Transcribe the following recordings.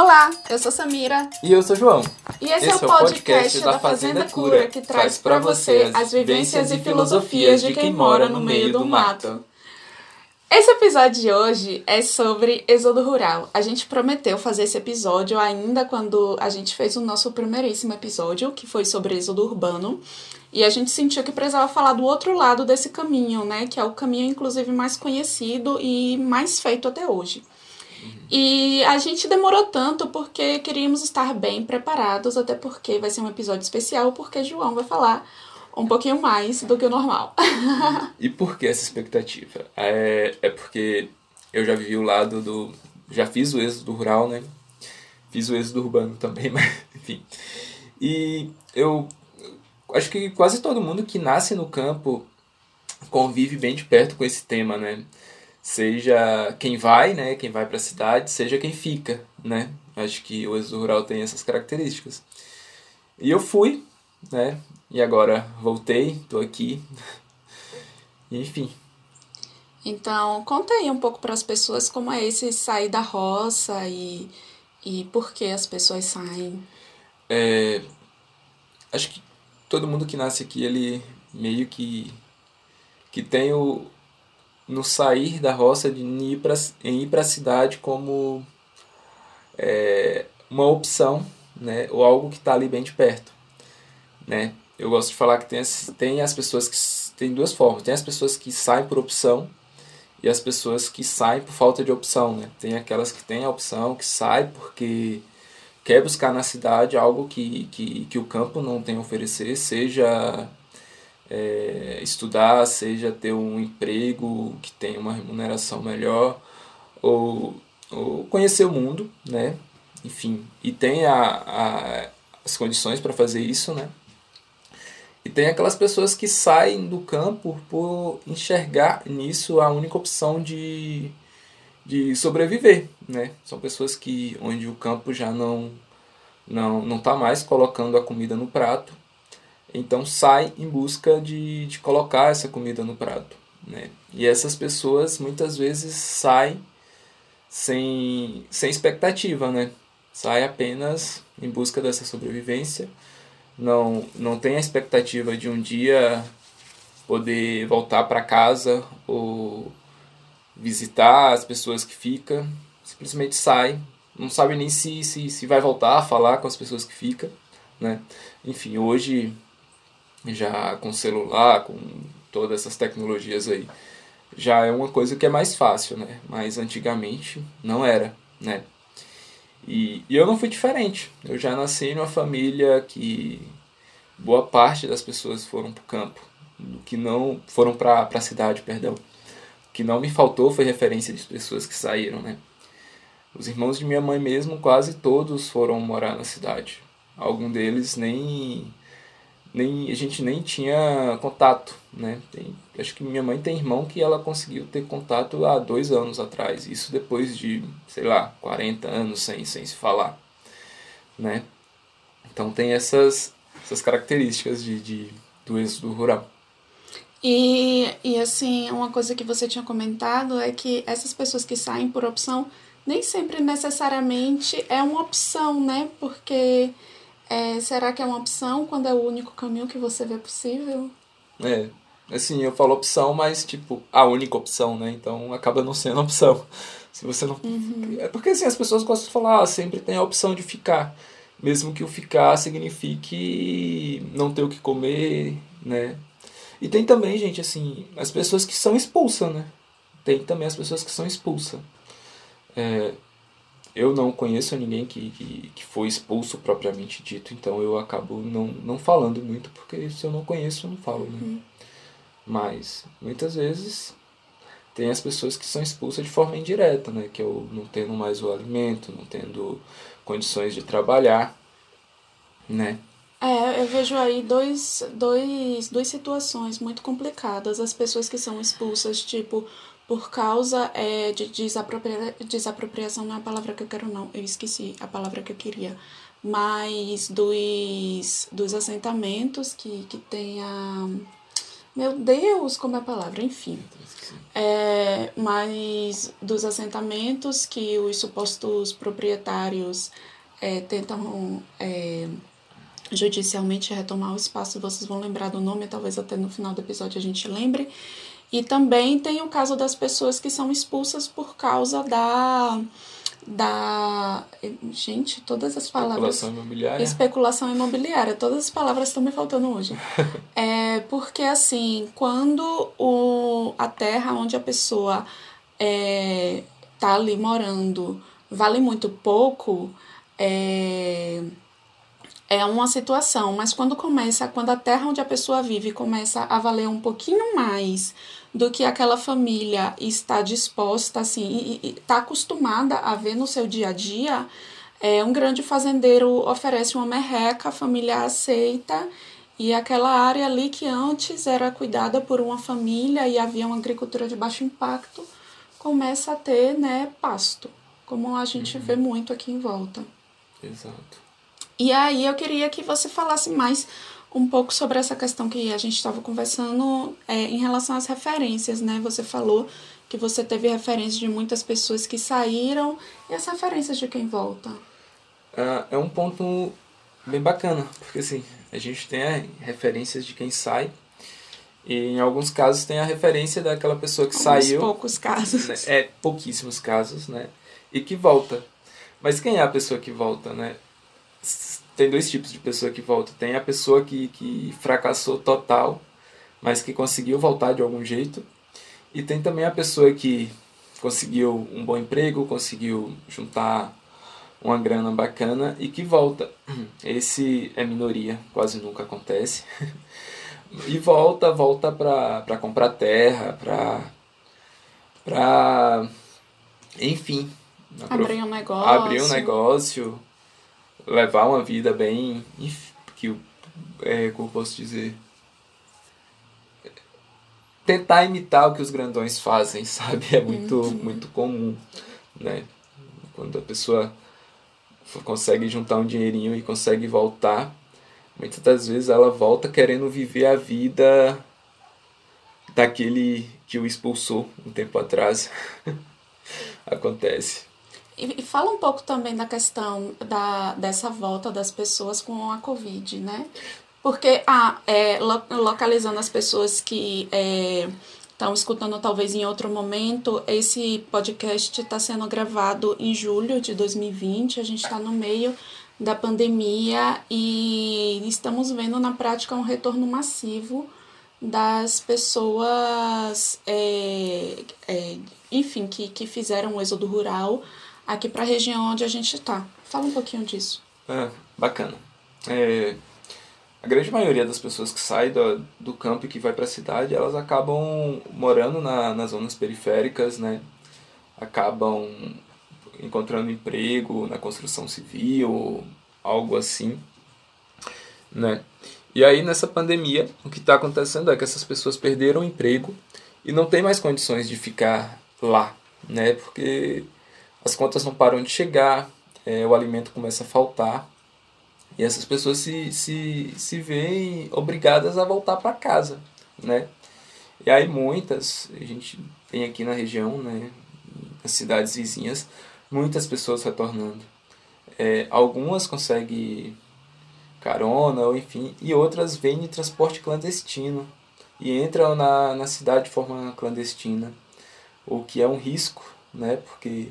Olá, eu sou Samira. E eu sou João. E esse, esse é o podcast, da Fazenda Cura, que traz para você as vivências e filosofias de quem mora no meio do mato. Esse episódio de hoje é sobre êxodo rural. A gente prometeu fazer esse episódio ainda quando a gente fez o nosso primeiríssimo episódio, que foi sobre êxodo urbano. E a gente sentiu que precisava falar do outro lado desse caminho, né? Que é o caminho, inclusive, mais conhecido e mais feito até hoje. E a gente demorou tanto porque queríamos estar bem preparados, até porque vai ser um episódio especial, porque João vai falar um pouquinho mais do que o normal. e por que essa expectativa? É, é porque eu já vivi o lado do. Já fiz o êxodo rural, né? Fiz o êxodo urbano também, mas enfim. E eu acho que quase todo mundo que nasce no campo convive bem de perto com esse tema, né? Seja quem vai, né? Quem vai para a cidade, seja quem fica, né? Acho que o êxodo rural tem essas características. E eu fui, né? E agora voltei, tô aqui. Enfim. Então, conta aí um pouco para as pessoas como é esse sair da roça e, e por que as pessoas saem. É, acho que todo mundo que nasce aqui, ele meio que, que tem o, no sair da roça de ir em ir para a cidade como é, uma opção, né, ou algo que está ali bem de perto, né? eu gosto de falar que tem as, tem as pessoas que. Tem duas formas. Tem as pessoas que saem por opção e as pessoas que saem por falta de opção, né? Tem aquelas que têm a opção, que saem porque quer buscar na cidade algo que, que, que o campo não tem a oferecer, seja é, estudar, seja ter um emprego que tenha uma remuneração melhor, ou, ou conhecer o mundo, né? Enfim, e tem a, a, as condições para fazer isso, né? E tem aquelas pessoas que saem do campo por enxergar nisso a única opção de, de sobreviver, né? São pessoas que onde o campo já não não não está mais colocando a comida no prato, então sai em busca de, de colocar essa comida no prato, né? E essas pessoas muitas vezes saem sem sem expectativa, né? Sai apenas em busca dessa sobrevivência não, não tem a expectativa de um dia poder voltar para casa ou visitar as pessoas que ficam, simplesmente sai, não sabe nem se, se, se vai voltar a falar com as pessoas que ficam, né? Enfim, hoje já com celular, com todas essas tecnologias aí, já é uma coisa que é mais fácil, né? Mas antigamente não era, né? E, e eu não fui diferente. Eu já nasci numa família que boa parte das pessoas foram para o campo, que não foram para a cidade, perdão. O que não me faltou foi referência de pessoas que saíram, né? Os irmãos de minha mãe mesmo, quase todos foram morar na cidade. Algum deles nem nem a gente nem tinha contato, né? Tem, acho que minha mãe tem irmão que ela conseguiu ter contato há dois anos atrás. Isso depois de, sei lá, 40 anos sem, sem se falar, né? Então tem essas, essas características de, de, do êxodo rural. E, e assim, uma coisa que você tinha comentado é que essas pessoas que saem por opção nem sempre necessariamente é uma opção, né? Porque é, será que é uma opção quando é o único caminho que você vê possível? É, assim, eu falo opção, mas tipo, a única opção, né? Então acaba não sendo opção. Se você não. Uhum. É porque assim, as pessoas gostam de falar, ah, sempre tem a opção de ficar. Mesmo que o ficar signifique não ter o que comer, né? E tem também, gente, assim, as pessoas que são expulsas, né? Tem também as pessoas que são expulsas. É, eu não conheço ninguém que, que, que foi expulso propriamente dito, então eu acabo não, não falando muito, porque se eu não conheço, eu não falo, né? Uhum. Mas, muitas vezes, tem as pessoas que são expulsas de forma indireta, né? Que é o não tendo mais o alimento, não tendo condições de trabalhar, né? É, eu vejo aí dois, dois, duas situações muito complicadas. As pessoas que são expulsas, tipo, por causa é, de desapropria... desapropriação não é a palavra que eu quero não, eu esqueci a palavra que eu queria, mas dos, dos assentamentos que, que tem a Meu Deus, como é a palavra, enfim. É, mas dos assentamentos que os supostos proprietários é, tentam é, judicialmente retomar o espaço, vocês vão lembrar do nome, talvez até no final do episódio a gente lembre. E também tem o caso das pessoas que são expulsas por causa da da gente, todas as palavras especulação imobiliária. Especulação imobiliária, todas as palavras estão me faltando hoje. é porque assim, quando o a terra onde a pessoa é, tá ali morando vale muito pouco, é, é uma situação, mas quando começa, quando a terra onde a pessoa vive começa a valer um pouquinho mais do que aquela família está disposta, assim, e está acostumada a ver no seu dia a dia, é, um grande fazendeiro oferece uma merreca, a família aceita, e aquela área ali que antes era cuidada por uma família e havia uma agricultura de baixo impacto, começa a ter né, pasto, como a gente uhum. vê muito aqui em volta. Exato. E aí eu queria que você falasse mais um pouco sobre essa questão que a gente estava conversando é, em relação às referências, né? Você falou que você teve referências de muitas pessoas que saíram e as referências de quem volta. Uh, é um ponto bem bacana, porque assim, a gente tem referências de quem sai e em alguns casos tem a referência daquela pessoa que Alguns saiu. poucos casos. Né? É, pouquíssimos casos, né? E que volta. Mas quem é a pessoa que volta, né? Tem dois tipos de pessoa que volta. Tem a pessoa que, que fracassou total, mas que conseguiu voltar de algum jeito. E tem também a pessoa que conseguiu um bom emprego, conseguiu juntar uma grana bacana e que volta. Esse é minoria, quase nunca acontece. e volta, volta para comprar terra, para para enfim, abrir um negócio. Abrir um negócio levar uma vida bem. que é, como posso dizer? Tentar imitar o que os grandões fazem, sabe? É muito, uhum. muito comum, né? Quando a pessoa consegue juntar um dinheirinho e consegue voltar, muitas das vezes ela volta querendo viver a vida daquele que o expulsou um tempo atrás. Acontece. E, fala um pouco também da questão da, dessa volta das pessoas com a Covid, né? Porque, ah, é, localizando as pessoas que estão é, escutando talvez em outro momento, esse podcast está sendo gravado em julho de 2020, a gente está no meio da pandemia e estamos vendo na prática um retorno massivo das pessoas, é, é, enfim, que, que fizeram o êxodo rural aqui para a região onde a gente está. Fala um pouquinho disso. É, bacana. É, a grande maioria das pessoas que saem do, do campo e que vai para a cidade, elas acabam morando na, nas zonas periféricas, né? Acabam encontrando emprego na construção civil, algo assim, né? E aí nessa pandemia, o que está acontecendo é que essas pessoas perderam o emprego e não tem mais condições de ficar lá, né? Porque as contas não param de chegar, é, o alimento começa a faltar e essas pessoas se, se, se veem obrigadas a voltar para casa, né? E aí muitas, a gente tem aqui na região, né, nas cidades vizinhas, muitas pessoas retornando. É, algumas conseguem carona, ou enfim, e outras vêm em transporte clandestino e entram na, na cidade de forma clandestina, o que é um risco, né, porque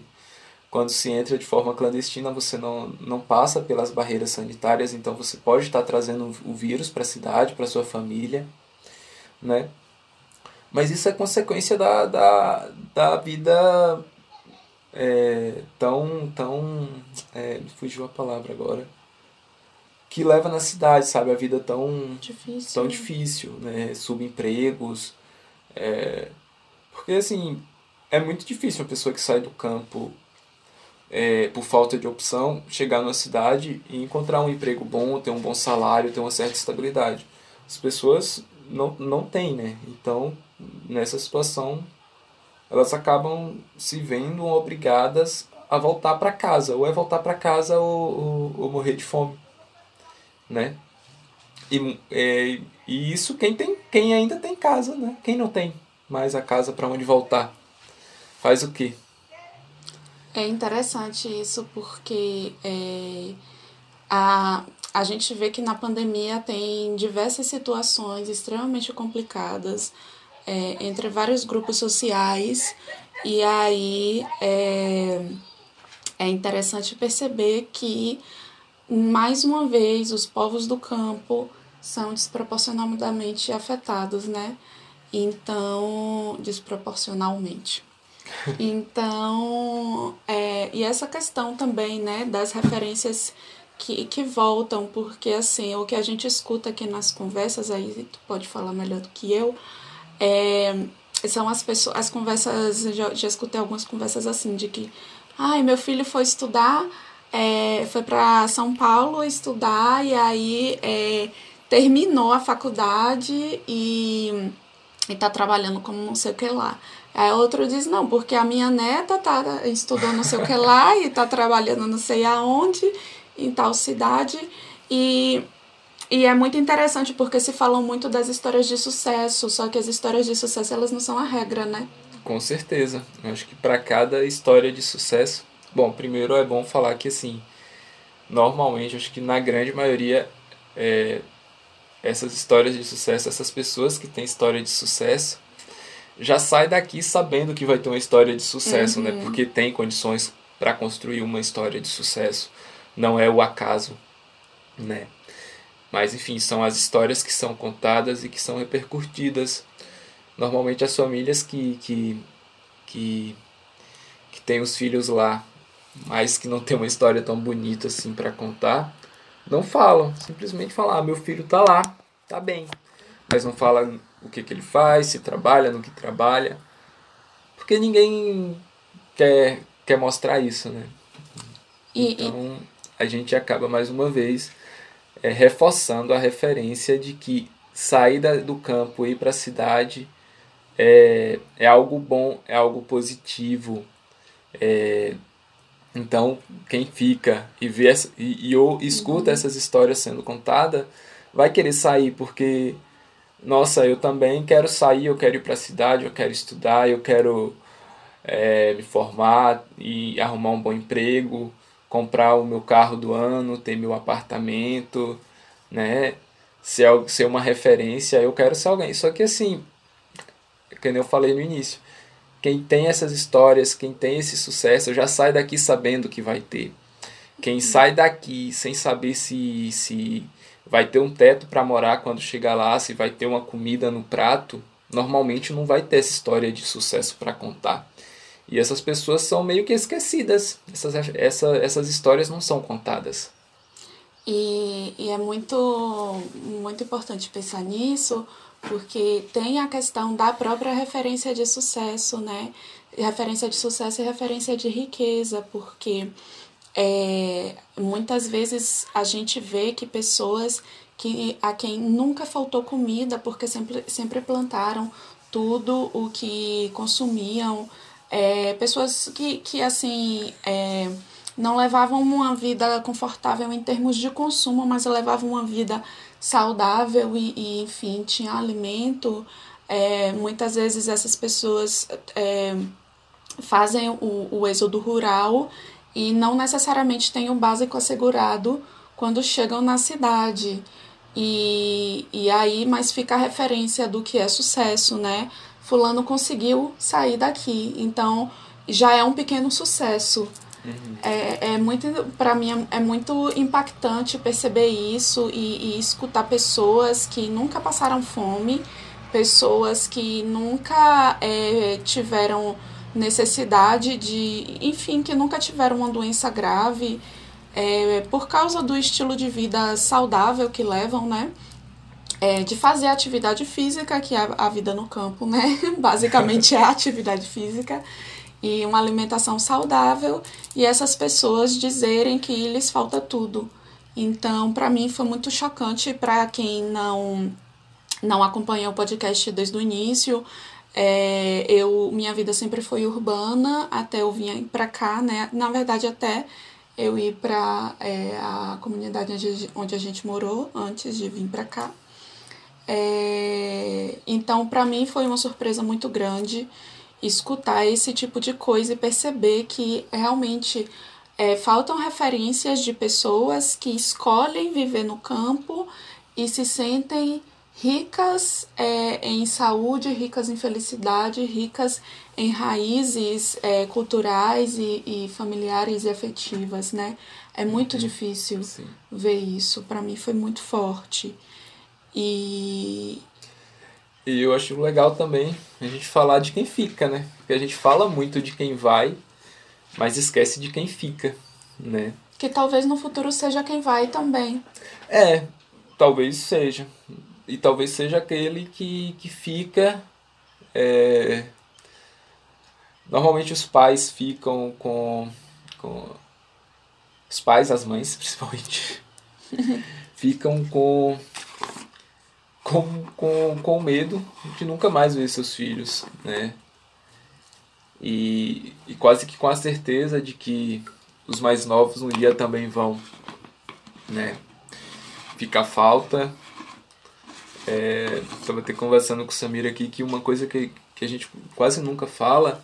quando se entra de forma clandestina, você não, não passa pelas barreiras sanitárias, então você pode estar trazendo o vírus para a cidade, para sua família, né? Mas isso é consequência da, da, da vida é, tão. tão é, fugiu a palavra agora. Que leva na cidade, sabe? A vida tão difícil, tão difícil né? Subempregos. É, porque, assim, é muito difícil uma pessoa que sai do campo é, por falta de opção, chegar numa cidade e encontrar um emprego bom, ter um bom salário, ter uma certa estabilidade. As pessoas não, não têm, né? Então, nessa situação, elas acabam se vendo obrigadas a voltar para casa, ou é voltar para casa ou, ou, ou, morrer de fome, né? E, é, e isso quem tem quem ainda tem casa, né? Quem não tem mais a casa para onde voltar, faz o quê? É interessante isso porque é, a, a gente vê que na pandemia tem diversas situações extremamente complicadas é, entre vários grupos sociais e aí é, é interessante perceber que mais uma vez os povos do campo são desproporcionalmente afetados, né? Então, desproporcionalmente. Então, é, e essa questão também, né, das referências que, que voltam, porque assim, o que a gente escuta aqui nas conversas, aí tu pode falar melhor do que eu, é, são as pessoas, as conversas, já, já escutei algumas conversas assim, de que, ai, meu filho foi estudar, é, foi para São Paulo estudar e aí é, terminou a faculdade e está trabalhando como não sei o que lá. Aí outro diz, não, porque a minha neta tá, estudou não sei o que lá e está trabalhando não sei aonde, em tal cidade. E, e é muito interessante porque se falam muito das histórias de sucesso, só que as histórias de sucesso elas não são a regra, né? Com certeza. Eu acho que para cada história de sucesso Bom, primeiro é bom falar que assim, normalmente, acho que na grande maioria, é, essas histórias de sucesso, essas pessoas que têm história de sucesso, já sai daqui sabendo que vai ter uma história de sucesso, né? uhum. né? Porque tem condições para construir uma história de sucesso. Não é o acaso, né? Mas enfim, são as histórias que são contadas e que são repercutidas. Normalmente as famílias que que que, que têm os filhos lá mas que não tem uma história tão bonita assim para contar, não falam. Simplesmente falam, ah, meu filho tá lá, tá bem. Mas não fala o que, que ele faz, se trabalha, no que trabalha. Porque ninguém quer, quer mostrar isso, né? E, então, a gente acaba mais uma vez é, reforçando a referência de que sair da, do campo e ir para a cidade é, é algo bom, é algo positivo. É, então, quem fica e vê essa, e, e ou escuta uhum. essas histórias sendo contadas, vai querer sair porque nossa, eu também quero sair, eu quero ir para a cidade, eu quero estudar, eu quero é, me formar e arrumar um bom emprego, comprar o meu carro do ano, ter meu apartamento, né? Ser, ser uma referência, eu quero ser alguém. Só que assim, como eu falei no início, quem tem essas histórias, quem tem esse sucesso, já sai daqui sabendo que vai ter. Quem sai daqui sem saber se, se vai ter um teto para morar quando chegar lá, se vai ter uma comida no prato, normalmente não vai ter essa história de sucesso para contar. E essas pessoas são meio que esquecidas. Essas, essa, essas histórias não são contadas. E, e é muito, muito importante pensar nisso, porque tem a questão da própria referência de sucesso, né? Referência de sucesso e referência de riqueza, porque é, muitas vezes a gente vê que pessoas que a quem nunca faltou comida, porque sempre, sempre plantaram tudo o que consumiam, é, pessoas que, que assim. É, não levavam uma vida confortável em termos de consumo, mas levavam uma vida saudável e, e enfim, tinha alimento. É, muitas vezes essas pessoas é, fazem o, o êxodo rural e não necessariamente têm o básico assegurado quando chegam na cidade. E, e aí, mas fica a referência do que é sucesso, né? Fulano conseguiu sair daqui, então já é um pequeno sucesso. Uhum. É, é muito, para mim, é muito impactante perceber isso e, e escutar pessoas que nunca passaram fome, pessoas que nunca é, tiveram necessidade de, enfim, que nunca tiveram uma doença grave, é, por causa do estilo de vida saudável que levam, né? É, de fazer atividade física, que é a vida no campo, né? Basicamente é a atividade física e uma alimentação saudável e essas pessoas dizerem que lhes falta tudo. Então, para mim foi muito chocante para quem não não acompanhou o podcast desde o início. É, eu minha vida sempre foi urbana até eu vir para cá, né? Na verdade, até eu ir para é, a comunidade onde, a gente morou antes de vir para cá. É... Então, para mim, foi uma surpresa muito grande escutar esse tipo de coisa e perceber que realmente é, faltam referências de pessoas que escolhem viver no campo e se sentem ricas é, em saúde, ricas em felicidade, ricas em raízes é, culturais e, e, familiares e afetivas, né? É muito uhum. difícil Sim. ver isso. Para mim foi muito forte. E... e eu acho legal também a gente falar de quem fica, né? Porque a gente fala muito de quem vai, mas esquece de quem fica, né? Que talvez no futuro seja quem vai também. É, talvez seja e talvez seja aquele que, que fica. É, normalmente os pais ficam com, com. Os pais, as mães principalmente, ficam com, com, com, com medo de nunca mais ver seus filhos, né? E, e quase que com a certeza de que os mais novos um dia também vão, né? Ficar falta é, tava até conversando com o Samir aqui que uma coisa que, que a gente quase nunca fala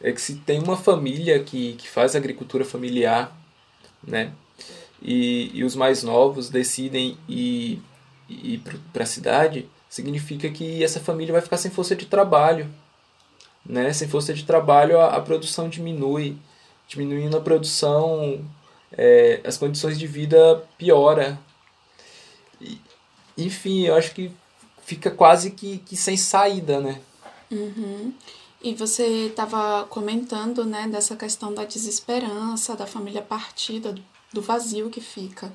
é que se tem uma família que, que faz agricultura familiar, né? E, e os mais novos decidem ir, ir para a cidade, significa que essa família vai ficar sem força de trabalho. Né? Sem força de trabalho, a, a produção diminui. Diminuindo a produção, é, as condições de vida piora. E, enfim, eu acho que fica quase que, que sem saída, né? Uhum. E você estava comentando, né, dessa questão da desesperança, da família partida, do vazio que fica.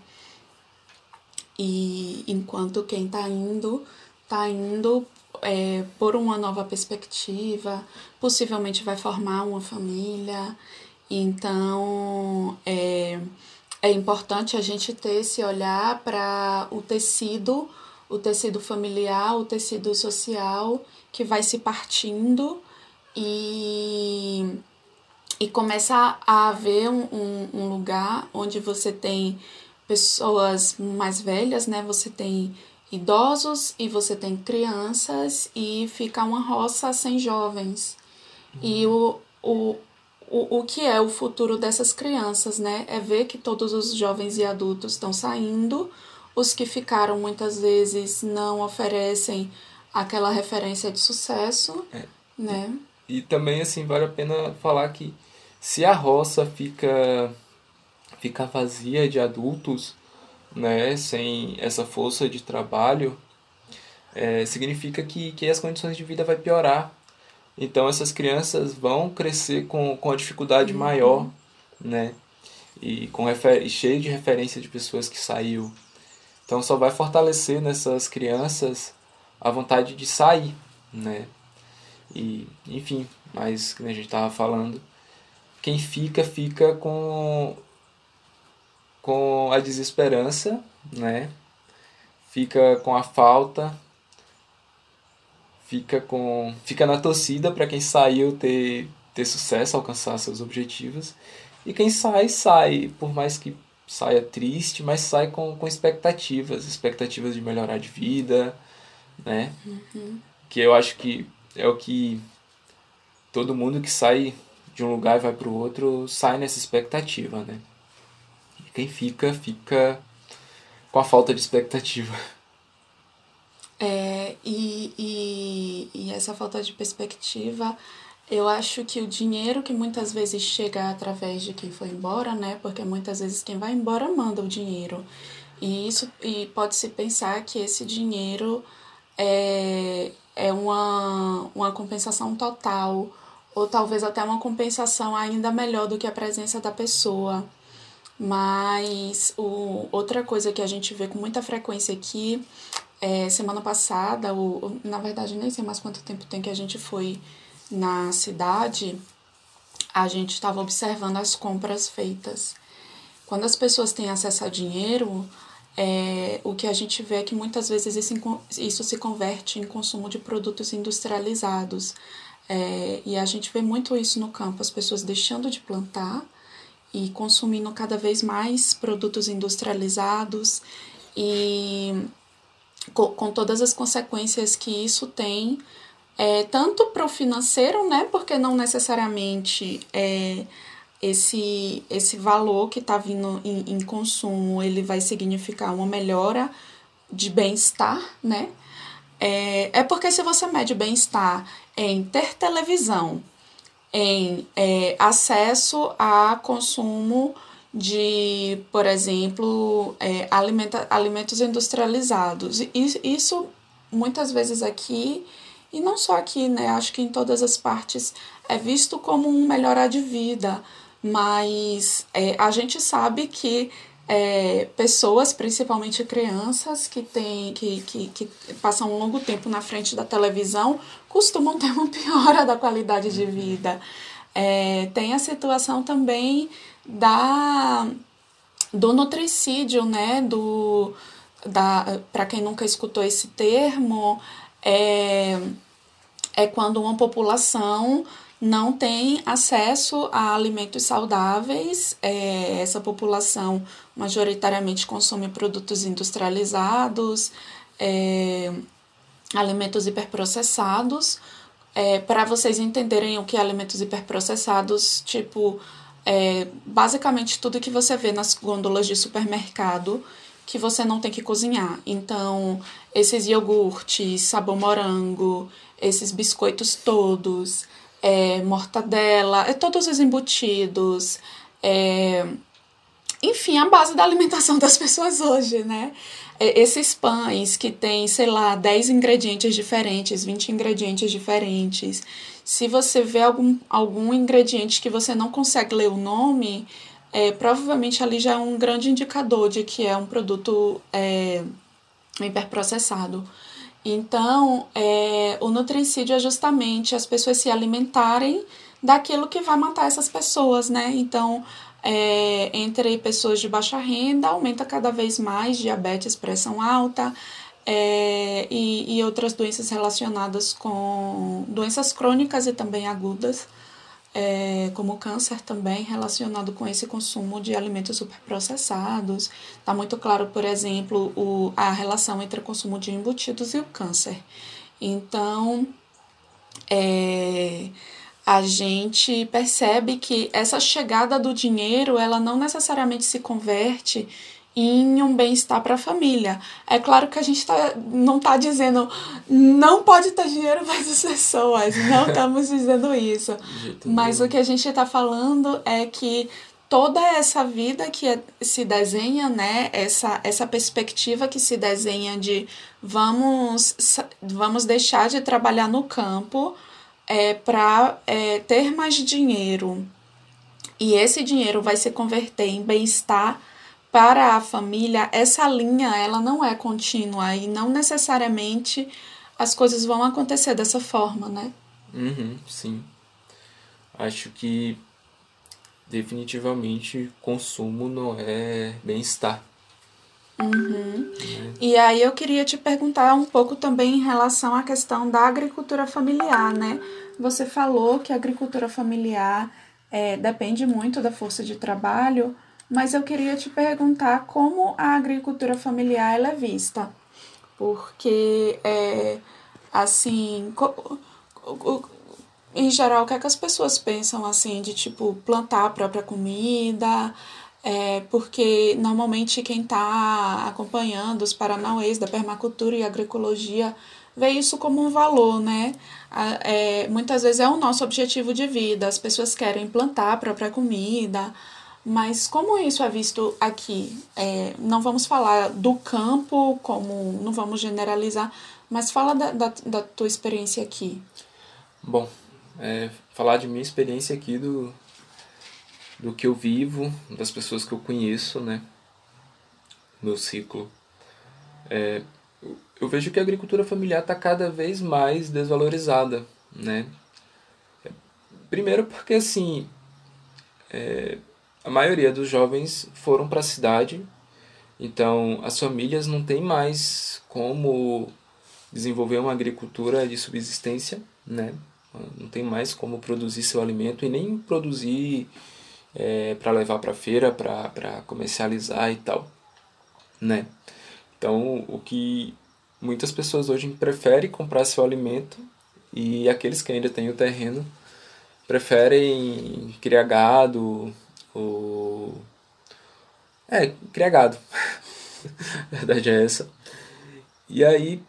E enquanto quem está indo, está indo é, por uma nova perspectiva, possivelmente vai formar uma família. Então, é, é importante a gente ter esse olhar para o tecido o tecido familiar, o tecido social que vai se partindo e, e começa a haver um, um, um lugar onde você tem pessoas mais velhas, né? Você tem idosos e você tem crianças e fica uma roça sem jovens. Uhum. E o, o, o, o que é o futuro dessas crianças, né? É ver que todos os jovens e adultos estão saindo, os que ficaram muitas vezes não oferecem aquela referência de sucesso, é. né? E, e também assim vale a pena falar que se a roça fica fica vazia de adultos, né, sem essa força de trabalho, é, significa que, que as condições de vida vai piorar. Então essas crianças vão crescer com, com a dificuldade uhum. maior, né? E com refer cheio de referência de pessoas que saiu então só vai fortalecer nessas crianças a vontade de sair, né? E, enfim, mas como a gente estava falando, quem fica, fica com, com a desesperança, né? Fica com a falta, fica com fica na torcida para quem saiu ter, ter sucesso, alcançar seus objetivos. E quem sai, sai, por mais que saia triste, mas sai com, com expectativas, expectativas de melhorar de vida, né? Uhum. Que eu acho que é o que todo mundo que sai de um lugar e vai para o outro sai nessa expectativa, né? E quem fica, fica com a falta de expectativa. É, e, e, e essa falta de perspectiva eu acho que o dinheiro que muitas vezes chega através de quem foi embora, né? Porque muitas vezes quem vai embora manda o dinheiro. E isso e pode-se pensar que esse dinheiro é, é uma, uma compensação total, ou talvez até uma compensação ainda melhor do que a presença da pessoa. Mas o, outra coisa que a gente vê com muita frequência aqui, é, semana passada, ou, na verdade nem sei mais quanto tempo tem que a gente foi na cidade, a gente estava observando as compras feitas. Quando as pessoas têm acesso a dinheiro, é, o que a gente vê é que muitas vezes isso, isso se converte em consumo de produtos industrializados. É, e a gente vê muito isso no campo, as pessoas deixando de plantar e consumindo cada vez mais produtos industrializados e com, com todas as consequências que isso tem, é, tanto para o financeiro, né? Porque não necessariamente é, esse, esse valor que está vindo em, em consumo ele vai significar uma melhora de bem-estar, né? É, é porque se você mede bem-estar em ter televisão, em é, acesso a consumo de, por exemplo, é, alimenta, alimentos industrializados. Isso, muitas vezes aqui, e não só aqui, né? Acho que em todas as partes é visto como um melhorar de vida, mas é, a gente sabe que é, pessoas, principalmente crianças, que, tem, que, que, que passam um longo tempo na frente da televisão, costumam ter uma piora da qualidade de vida. É, tem a situação também da do nutricídio, né? Do, da, para quem nunca escutou esse termo, é, é quando uma população não tem acesso a alimentos saudáveis. É, essa população majoritariamente consome produtos industrializados, é, alimentos hiperprocessados. É, Para vocês entenderem o que é alimentos hiperprocessados, tipo, é, basicamente tudo que você vê nas gôndolas de supermercado que você não tem que cozinhar. Então, esses iogurtes, sabor morango, esses biscoitos todos, é, mortadela, é, todos os embutidos, é, enfim, a base da alimentação das pessoas hoje, né? É, esses pães que tem, sei lá, 10 ingredientes diferentes, 20 ingredientes diferentes. Se você vê algum, algum ingrediente que você não consegue ler o nome, é, provavelmente ali já é um grande indicador de que é um produto é, hiperprocessado. Então, é, o nutricídio é justamente as pessoas se alimentarem daquilo que vai matar essas pessoas, né? Então, é, entre pessoas de baixa renda, aumenta cada vez mais diabetes, pressão alta é, e, e outras doenças relacionadas com doenças crônicas e também agudas é, como câncer também relacionado com esse consumo de alimentos superprocessados. Está muito claro, por exemplo, o, a relação entre o consumo de embutidos e o câncer. Então, é, a gente percebe que essa chegada do dinheiro, ela não necessariamente se converte em um bem-estar para a família. É claro que a gente tá, não está dizendo não pode ter dinheiro para as pessoas, não estamos dizendo isso. Mas o que a gente está falando é que toda essa vida que é, se desenha, né, essa, essa perspectiva que se desenha de vamos, vamos deixar de trabalhar no campo é, para é, ter mais dinheiro. E esse dinheiro vai se converter em bem-estar para a família, essa linha ela não é contínua e não necessariamente as coisas vão acontecer dessa forma, né? Uhum, sim. Acho que definitivamente consumo não é bem-estar. Uhum. É. E aí eu queria te perguntar um pouco também em relação à questão da agricultura familiar, né? Você falou que a agricultura familiar é, depende muito da força de trabalho, mas eu queria te perguntar como a agricultura familiar ela é vista. Porque, é, assim, em geral, o que, é que as pessoas pensam, assim, de, tipo, plantar a própria comida, é, porque normalmente quem está acompanhando os paranauês da permacultura e agroecologia vê isso como um valor, né? É, muitas vezes é o nosso objetivo de vida, as pessoas querem plantar a própria comida, mas como isso é visto aqui? É, não vamos falar do campo, como não vamos generalizar, mas fala da, da, da tua experiência aqui. Bom, é, falar de minha experiência aqui, do, do que eu vivo, das pessoas que eu conheço, né? No ciclo. É, eu vejo que a agricultura familiar está cada vez mais desvalorizada, né? Primeiro porque, assim, é, a maioria dos jovens foram para a cidade, então as famílias não têm mais como desenvolver uma agricultura de subsistência, né? Não tem mais como produzir seu alimento e nem produzir é, para levar para feira, para comercializar e tal, né? Então o que muitas pessoas hoje preferem comprar seu alimento e aqueles que ainda têm o terreno preferem criar gado ou. É, criar gado. a verdade é essa. E aí,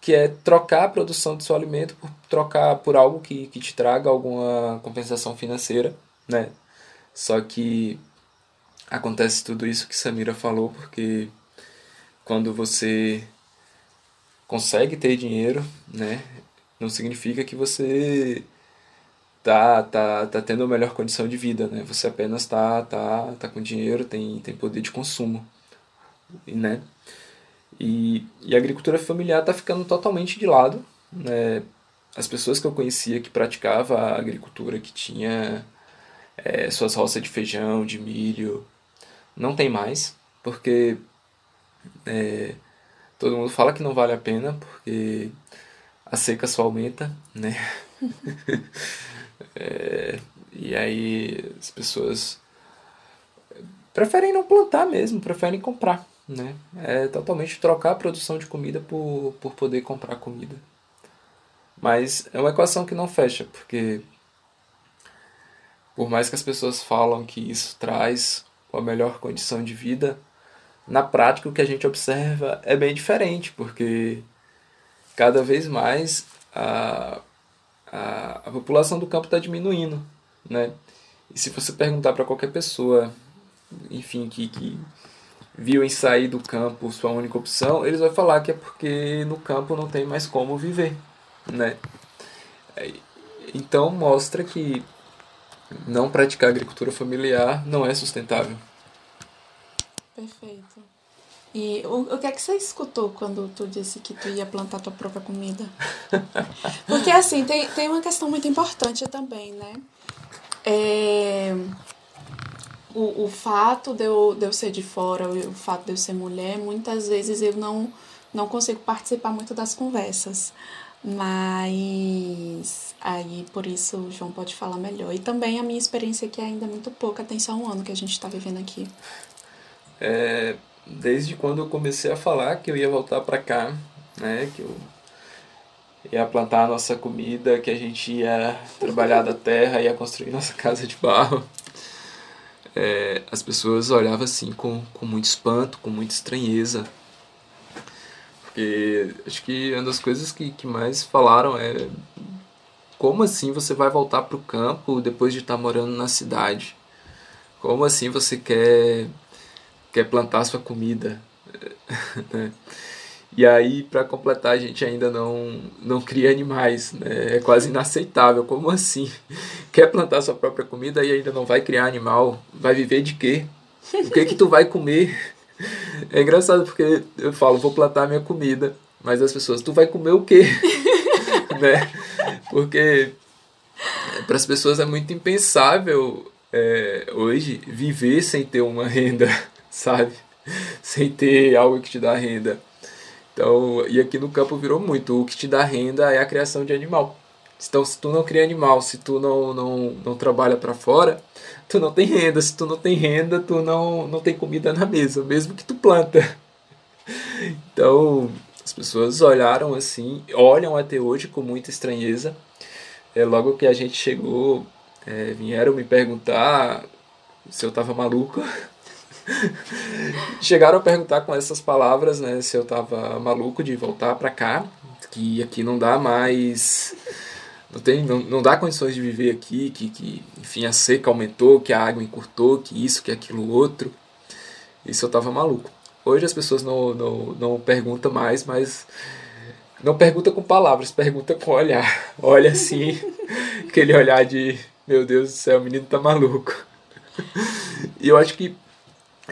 que é trocar a produção do seu alimento por trocar por algo que, que te traga alguma compensação financeira, né? Só que acontece tudo isso que Samira falou, porque quando você consegue ter dinheiro, né, não significa que você tá, tá, tá tendo a melhor condição de vida, né? Você apenas tá, tá, tá com dinheiro, tem, tem poder de consumo, né? E, e a agricultura familiar está ficando totalmente de lado, né? As pessoas que eu conhecia que praticava a agricultura, que tinha é, suas roças de feijão, de milho, não tem mais, porque é, todo mundo fala que não vale a pena, porque a seca só aumenta, né? é, e aí as pessoas preferem não plantar mesmo, preferem comprar, né? É totalmente trocar a produção de comida por, por poder comprar comida. Mas é uma equação que não fecha, porque por mais que as pessoas falam que isso traz uma melhor condição de vida, na prática o que a gente observa é bem diferente, porque cada vez mais a, a, a população do campo está diminuindo, né? E se você perguntar para qualquer pessoa, enfim, que, que viu em sair do campo sua única opção, eles vão falar que é porque no campo não tem mais como viver, né? Então mostra que não praticar agricultura familiar não é sustentável. Perfeito. E o, o que é que você escutou quando tu disse que tu ia plantar tua própria comida? Porque assim, tem, tem uma questão muito importante também, né? É, o, o fato de eu, de eu ser de fora, o fato de eu ser mulher, muitas vezes eu não, não consigo participar muito das conversas. Mas aí por isso o João pode falar melhor. E também a minha experiência aqui é ainda muito pouca, tem só um ano que a gente está vivendo aqui. É, desde quando eu comecei a falar que eu ia voltar para cá, né, que eu ia plantar a nossa comida, que a gente ia trabalhar da terra, ia construir nossa casa de barro. É, as pessoas olhavam assim com, com muito espanto, com muita estranheza. Porque acho que uma das coisas que, que mais falaram é como assim você vai voltar para o campo depois de estar tá morando na cidade? Como assim você quer quer plantar sua comida. né? E aí, para completar, a gente ainda não, não cria animais, né? É quase inaceitável. Como assim? Quer plantar sua própria comida e ainda não vai criar animal? Vai viver de quê? O que que tu vai comer? É engraçado porque eu falo, vou plantar minha comida, mas as pessoas, tu vai comer o quê? né? Porque para as pessoas é muito impensável é, hoje viver sem ter uma renda sabe? Sem ter algo que te dá renda. Então, e aqui no campo virou muito. O que te dá renda é a criação de animal. Então, se tu não cria animal, se tu não, não, não trabalha para fora, tu não tem renda. Se tu não tem renda, tu não, não tem comida na mesa, mesmo que tu planta. Então, as pessoas olharam assim, olham até hoje com muita estranheza. É, logo que a gente chegou, é, vieram me perguntar se eu tava maluco. Chegaram a perguntar com essas palavras, né, se eu tava maluco de voltar para cá, que aqui não dá mais não tem não, não dá condições de viver aqui, que, que enfim a seca aumentou, que a água encurtou, que isso, que aquilo outro. Isso eu tava maluco. Hoje as pessoas não, não, não perguntam mais, mas não pergunta com palavras, pergunta com olhar. Olha assim, aquele olhar de meu Deus do céu, o menino tá maluco. E eu acho que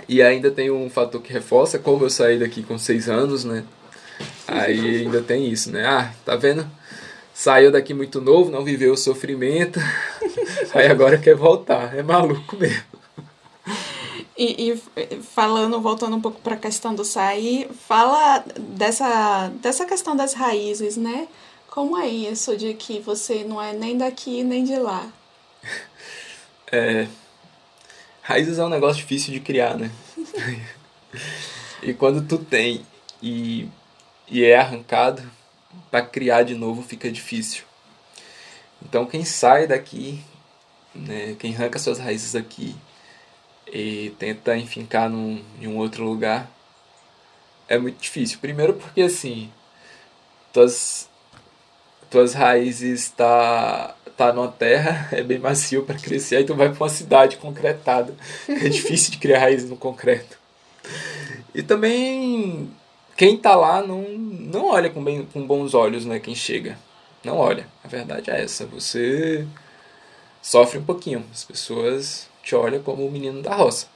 e ainda tem um fator que reforça, como eu saí daqui com seis anos, né? Aí ainda tem isso, né? Ah, tá vendo? Saiu daqui muito novo, não viveu o sofrimento, aí agora quer voltar. É maluco mesmo. E, e, falando, voltando um pouco para a questão do sair, fala dessa, dessa questão das raízes, né? Como é isso de que você não é nem daqui nem de lá? É, Raízes é um negócio difícil de criar, né? e quando tu tem e e é arrancado, para criar de novo fica difícil. Então quem sai daqui, né, quem arranca suas raízes aqui e tenta enfincar num, em um outro lugar, é muito difícil. Primeiro porque assim, tuas, tuas raízes tá tá numa terra, é bem macio para crescer, aí tu vai para uma cidade concretada. É difícil de criar raízes no concreto. E também quem tá lá não, não olha com, bem, com bons olhos, né? Quem chega. Não olha. A verdade é essa. Você sofre um pouquinho. As pessoas te olham como o menino da roça.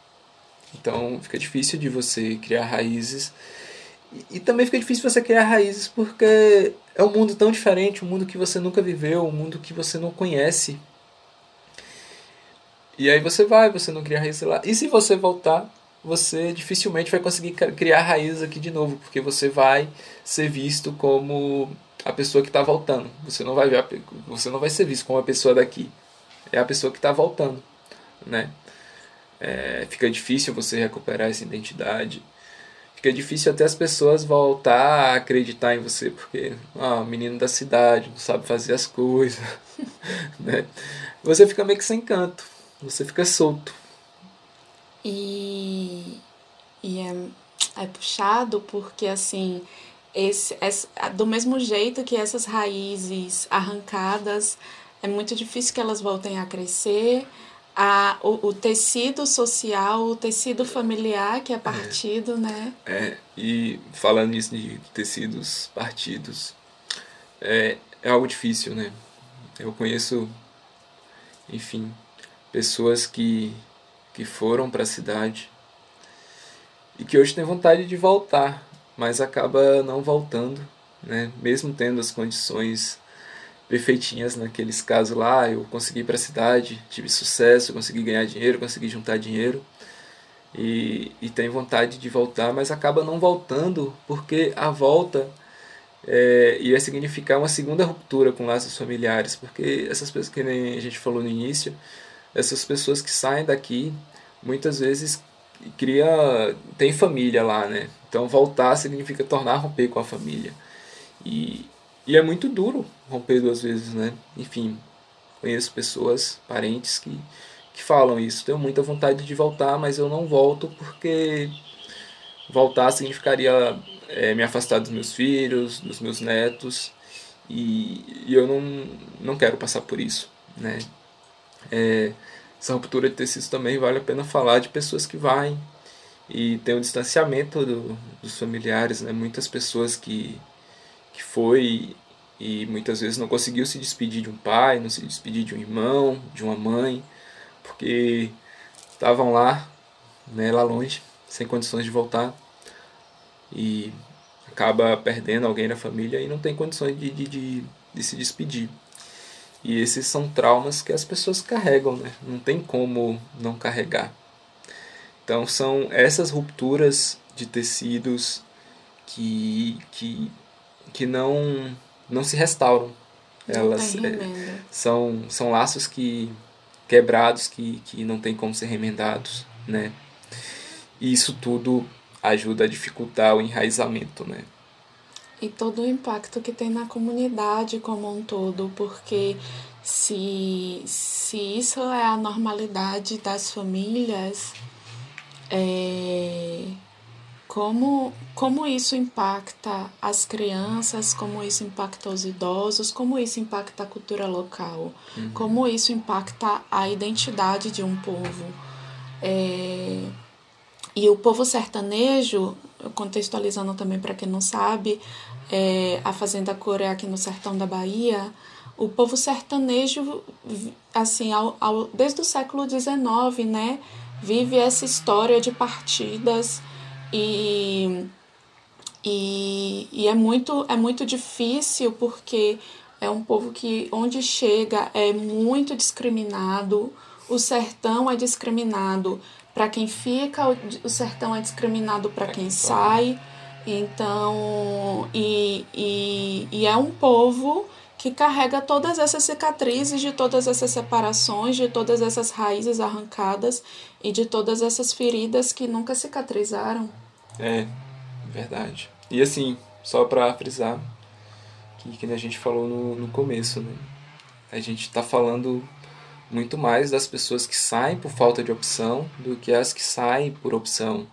Então fica difícil de você criar raízes. E, também fica difícil você criar raízes porque é um mundo tão diferente, um mundo que você nunca viveu, um mundo que você não conhece. E aí você vai, você não cria raízes lá. E se você voltar, você dificilmente vai conseguir criar raízes aqui de novo, porque você vai ser visto como a pessoa que está voltando. Você não vai ver, você não vai ser visto como a pessoa daqui. É a pessoa que está voltando, né? É, fica difícil você recuperar essa identidade. Fica difícil até as pessoas voltar a acreditar em você, porque ah, menino da cidade, não sabe fazer as coisas, né? Você fica meio que sem canto, você fica solto. E, e é, é puxado porque, assim, esse, esse, do mesmo jeito que essas raízes arrancadas, é muito difícil que elas voltem a crescer. A, o, o tecido social, o tecido familiar que é, é. partido, é, né? É, e falando nisso de tecidos partidos, é, é algo difícil, né? Eu conheço, enfim, pessoas que que foram para a cidade e que hoje tem vontade de voltar, mas acaba não voltando, né? Mesmo tendo as condições perfeitinhas naqueles casos lá, eu consegui para a cidade, tive sucesso, consegui ganhar dinheiro, consegui juntar dinheiro e, e tem vontade de voltar, mas acaba não voltando porque a volta é, ia significar uma segunda ruptura com laços familiares, porque essas pessoas que nem a gente falou no início, essas pessoas que saem daqui muitas vezes cria tem família lá, né? Então voltar significa tornar a romper com a família. E, e é muito duro romper duas vezes, né? Enfim, conheço pessoas, parentes que, que falam isso. Tenho muita vontade de voltar, mas eu não volto porque voltar significaria é, me afastar dos meus filhos, dos meus netos. E, e eu não, não quero passar por isso, né? É, essa ruptura de tecidos também vale a pena falar de pessoas que vai e tem um distanciamento do, dos familiares, né? Muitas pessoas que, que foi e muitas vezes não conseguiu se despedir de um pai, não se despedir de um irmão, de uma mãe, porque estavam lá, né, lá longe, sem condições de voltar e acaba perdendo alguém na família e não tem condições de, de, de, de se despedir. E esses são traumas que as pessoas carregam, né? Não tem como não carregar. Então são essas rupturas de tecidos que, que, que não, não se restauram. Elas é, são, são laços que quebrados que, que não tem como ser remendados, né? E isso tudo ajuda a dificultar o enraizamento, né? e todo o impacto que tem na comunidade como um todo, porque se, se isso é a normalidade das famílias, é, como, como isso impacta as crianças, como isso impacta os idosos, como isso impacta a cultura local, uhum. como isso impacta a identidade de um povo. É, e o povo sertanejo, contextualizando também para quem não sabe, é, a Fazenda Cor é aqui no sertão da Bahia, o povo sertanejo, assim, ao, ao, desde o século XIX, né, vive essa história de partidas e, e, e é, muito, é muito difícil porque é um povo que, onde chega, é muito discriminado, o sertão é discriminado para quem fica, o sertão é discriminado para quem sai. Então, e, e, e é um povo que carrega todas essas cicatrizes, de todas essas separações, de todas essas raízes arrancadas e de todas essas feridas que nunca cicatrizaram. É, verdade. E assim, só para frisar que, que a gente falou no, no começo, né? A gente está falando muito mais das pessoas que saem por falta de opção do que as que saem por opção.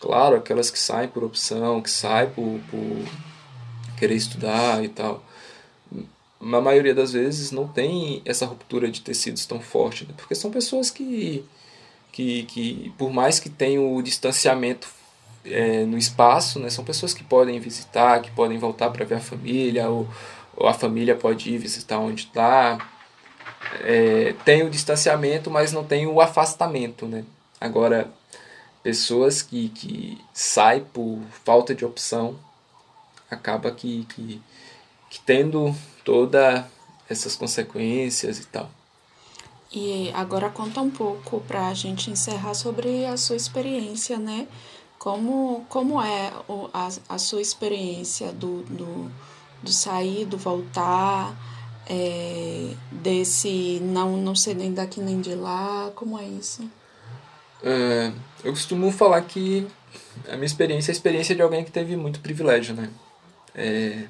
Claro, aquelas que saem por opção, que saem por, por querer estudar e tal. Na maioria das vezes não tem essa ruptura de tecidos tão forte, né? porque são pessoas que, que, que, por mais que tenham o distanciamento é, no espaço, né? são pessoas que podem visitar, que podem voltar para ver a família, ou, ou, a família pode ir visitar onde está. É, tem o distanciamento, mas não tem o afastamento. Né? Agora, pessoas que, que saem por falta de opção, acaba que, que, que tendo todas essas consequências e tal. E agora conta um pouco para a gente encerrar sobre a sua experiência, né? Como, como é a, a sua experiência do, do, do sair, do voltar, é, desse não, não ser nem daqui nem de lá? Como é isso? É, eu costumo falar que a minha experiência é a experiência de alguém que teve muito privilégio, né? É,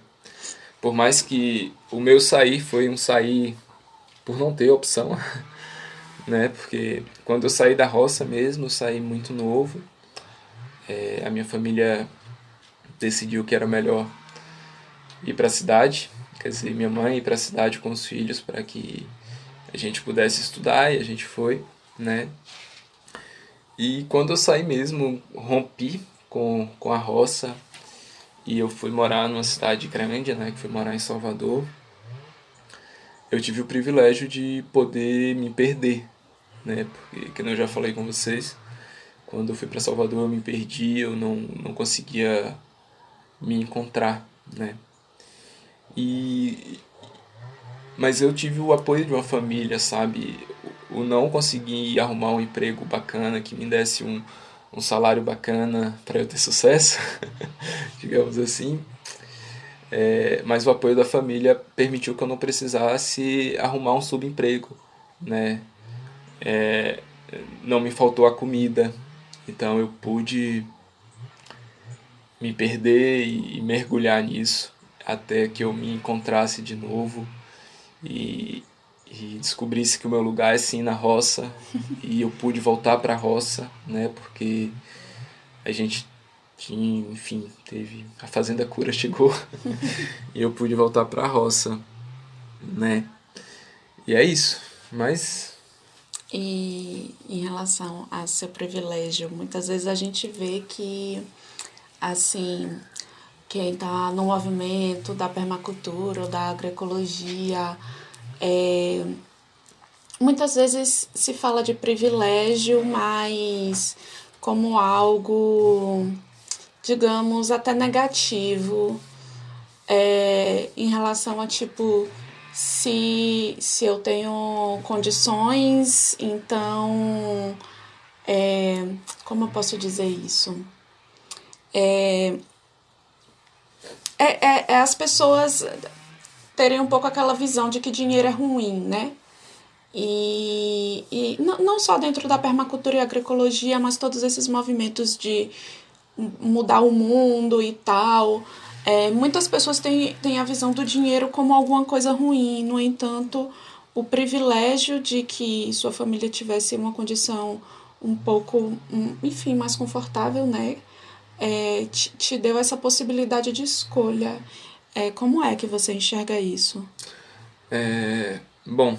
por mais que o meu sair foi um sair por não ter opção, né? Porque quando eu saí da roça mesmo, eu saí muito novo. É, a minha família decidiu que era melhor ir para a cidade, quer dizer, minha mãe ir para a cidade com os filhos para que a gente pudesse estudar e a gente foi, né? E quando eu saí mesmo, rompi com, com a roça e eu fui morar numa cidade grande, né, que fui morar em Salvador. Eu tive o privilégio de poder me perder, né, porque que eu já falei com vocês, quando eu fui para Salvador eu me perdi, eu não, não conseguia me encontrar, né? E mas eu tive o apoio de uma família, sabe? o não conseguir arrumar um emprego bacana que me desse um, um salário bacana para eu ter sucesso, digamos assim. É, mas o apoio da família permitiu que eu não precisasse arrumar um subemprego, né? É, não me faltou a comida, então eu pude me perder e, mergulhar nisso até que eu me encontrasse de novo e, e descobrisse que o meu lugar é sim na roça e eu pude voltar para a roça, né? Porque a gente tinha, enfim, teve a fazenda cura chegou e eu pude voltar para a roça, né? E é isso. Mas e em relação a seu privilégio, muitas vezes a gente vê que assim, quem está no movimento da permacultura ou da agroecologia, é, muitas vezes se fala de privilégio, mas como algo, digamos, até negativo é, em relação a tipo se, se eu tenho condições, então é, como eu posso dizer isso? É, é, é, é as pessoas terem um pouco aquela visão de que dinheiro é ruim, né? E, e não só dentro da permacultura e agroecologia, mas todos esses movimentos de mudar o mundo e tal. É, muitas pessoas têm, têm a visão do dinheiro como alguma coisa ruim, no entanto, o privilégio de que sua família tivesse uma condição um pouco, enfim, mais confortável, né? É, te, te deu essa possibilidade de escolha. É, como é que você enxerga isso? É, bom,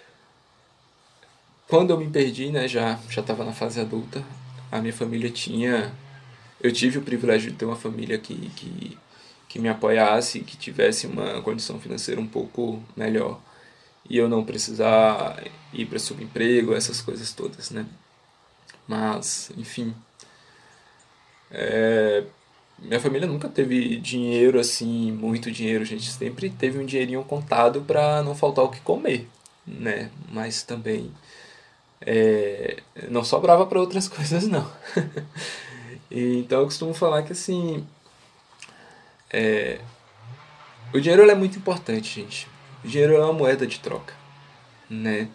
quando eu me perdi, né, já já estava na fase adulta, a minha família tinha, eu tive o privilégio de ter uma família que que, que me apoiasse, que tivesse uma condição financeira um pouco melhor e eu não precisar ir para subemprego, essas coisas todas, né? Mas, enfim, é, minha família nunca teve dinheiro assim, muito dinheiro, a gente sempre teve um dinheirinho contado para não faltar o que comer, né? Mas também é, não sobrava para outras coisas não. Então eu costumo falar que assim, é, o dinheiro é muito importante, gente. O dinheiro é uma moeda de troca, né?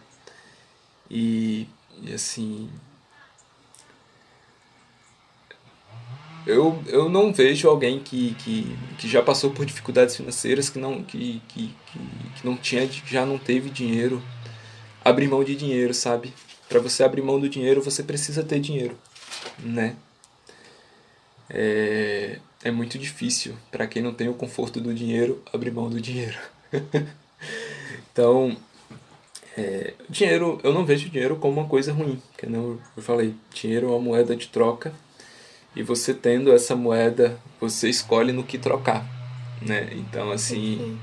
E, e assim, eu, eu não vejo alguém que, que, que já passou por dificuldades financeiras, que não, que, que, que, que não tinha, que já não teve dinheiro, abrir mão de dinheiro, sabe? Para você abrir mão do dinheiro, você precisa ter dinheiro, né? É, é muito difícil para quem não tem o conforto do dinheiro abrir mão do dinheiro. então, é, dinheiro, eu não vejo dinheiro como uma coisa ruim, que não eu falei, dinheiro é uma moeda de troca e você tendo essa moeda, você escolhe no que trocar, né? Então, assim,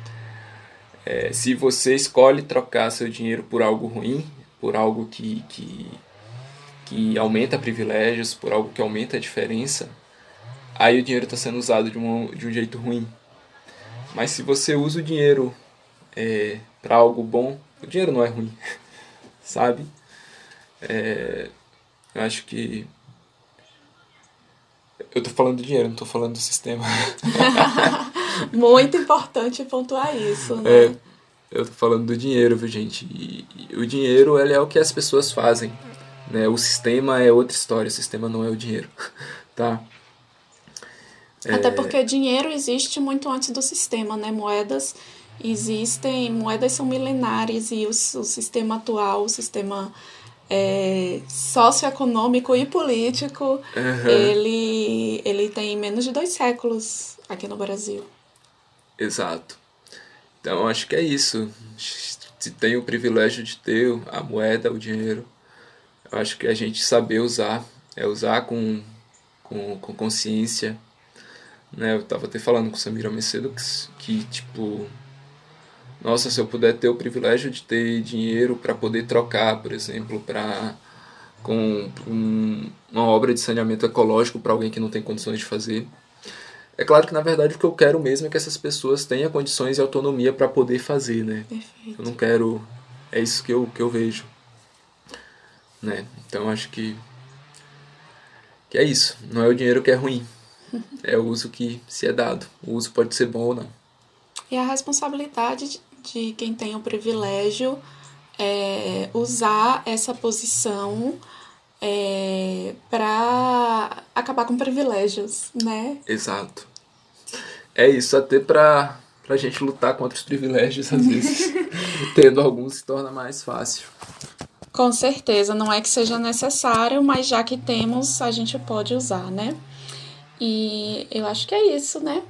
é, se você escolhe trocar seu dinheiro por algo ruim, por algo que, que, que aumenta privilégios, por algo que aumenta a diferença, aí o dinheiro está sendo usado de um, de um jeito ruim. Mas se você usa o dinheiro é, para algo bom, o dinheiro não é ruim, sabe? É, eu acho que. Eu tô falando do dinheiro, não tô falando do sistema. Muito importante pontuar isso, né? É, eu tô falando do dinheiro, viu, gente? E, e o dinheiro ele é o que as pessoas fazem. Né? O sistema é outra história, o sistema não é o dinheiro. Tá? Até é... porque dinheiro existe muito antes do sistema, né? Moedas existem, moedas são milenares e o, o sistema atual, o sistema é, socioeconômico e político, uhum. ele, ele tem menos de dois séculos aqui no Brasil. Exato. Então acho que é isso. Se tem o privilégio de ter a moeda, o dinheiro, eu acho que a gente saber usar, é usar com, com, com consciência, né? Eu tava até falando com o Samira Macedo que, que, tipo, nossa, se eu puder ter o privilégio de ter dinheiro para poder trocar, por exemplo, para com um, uma obra de saneamento ecológico para alguém que não tem condições de fazer. É claro que na verdade o que eu quero mesmo é que essas pessoas tenham condições e autonomia para poder fazer, né? Perfeito. Eu não quero é isso que eu que eu vejo. Né? Então acho que que é isso, não é o dinheiro que é ruim, é o uso que se é dado. O uso pode ser bom ou não. E a responsabilidade de quem tem o privilégio é, usar essa posição é, para acabar com privilégios, né? Exato. É isso, até para a gente lutar contra os privilégios, às vezes, tendo alguns se torna mais fácil. Com certeza, não é que seja necessário, mas já que temos, a gente pode usar, né? E eu acho que é isso, né?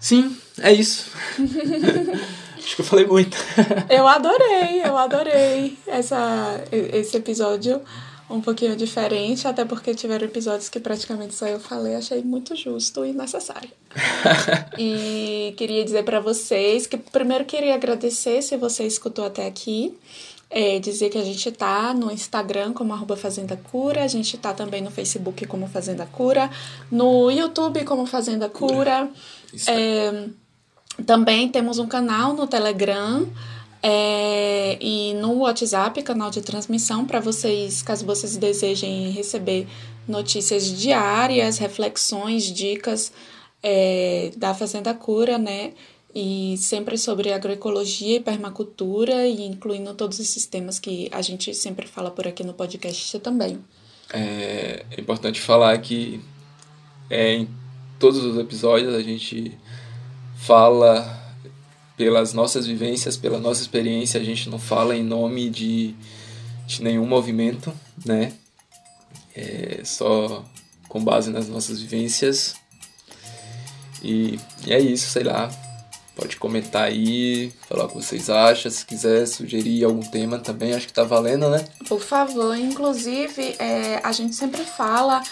Sim, é isso. Acho que eu falei muito. eu adorei, eu adorei essa, esse episódio um pouquinho diferente, até porque tiveram episódios que praticamente só eu falei, achei muito justo e necessário. e queria dizer para vocês que primeiro queria agradecer se você escutou até aqui. É, dizer que a gente tá no Instagram como arroba Fazenda Cura, a gente tá também no Facebook como Fazenda Cura, no YouTube como Fazenda Cura. É, também temos um canal no Telegram é, e no WhatsApp, canal de transmissão, para vocês, caso vocês desejem receber notícias diárias, reflexões, dicas é, da Fazenda Cura, né? E sempre sobre agroecologia e permacultura e incluindo todos esses temas que a gente sempre fala por aqui no podcast também. É importante falar que é, em todos os episódios a gente fala pelas nossas vivências, pela nossa experiência, a gente não fala em nome de, de nenhum movimento, né? É só com base nas nossas vivências. E, e é isso, sei lá, Pode comentar aí, falar o que vocês acham. Se quiser sugerir algum tema também, acho que tá valendo, né? Por favor. Inclusive, é, a gente sempre fala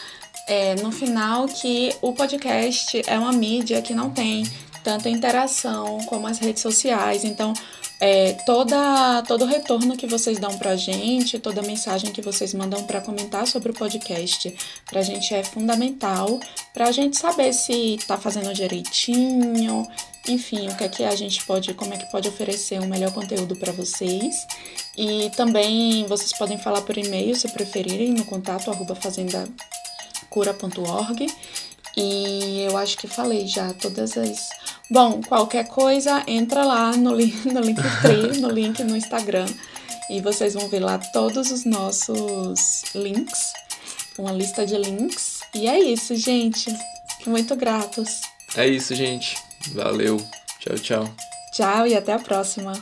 é, no final que o podcast é uma mídia que não tem tanta interação como as redes sociais. Então, é, toda, todo o retorno que vocês dão pra gente, toda a mensagem que vocês mandam para comentar sobre o podcast, pra gente é fundamental pra gente saber se tá fazendo direitinho, enfim, o que é que a gente pode, como é que pode oferecer um melhor conteúdo para vocês. E também vocês podem falar por e-mail, se preferirem, no contato fazendacura.org. E eu acho que falei já todas as. Bom, qualquer coisa, entra lá no link, no link free, no link no Instagram. E vocês vão ver lá todos os nossos links, uma lista de links E é isso, gente. Muito gratos. É isso, gente. Valeu. Tchau, tchau. Tchau e até a próxima.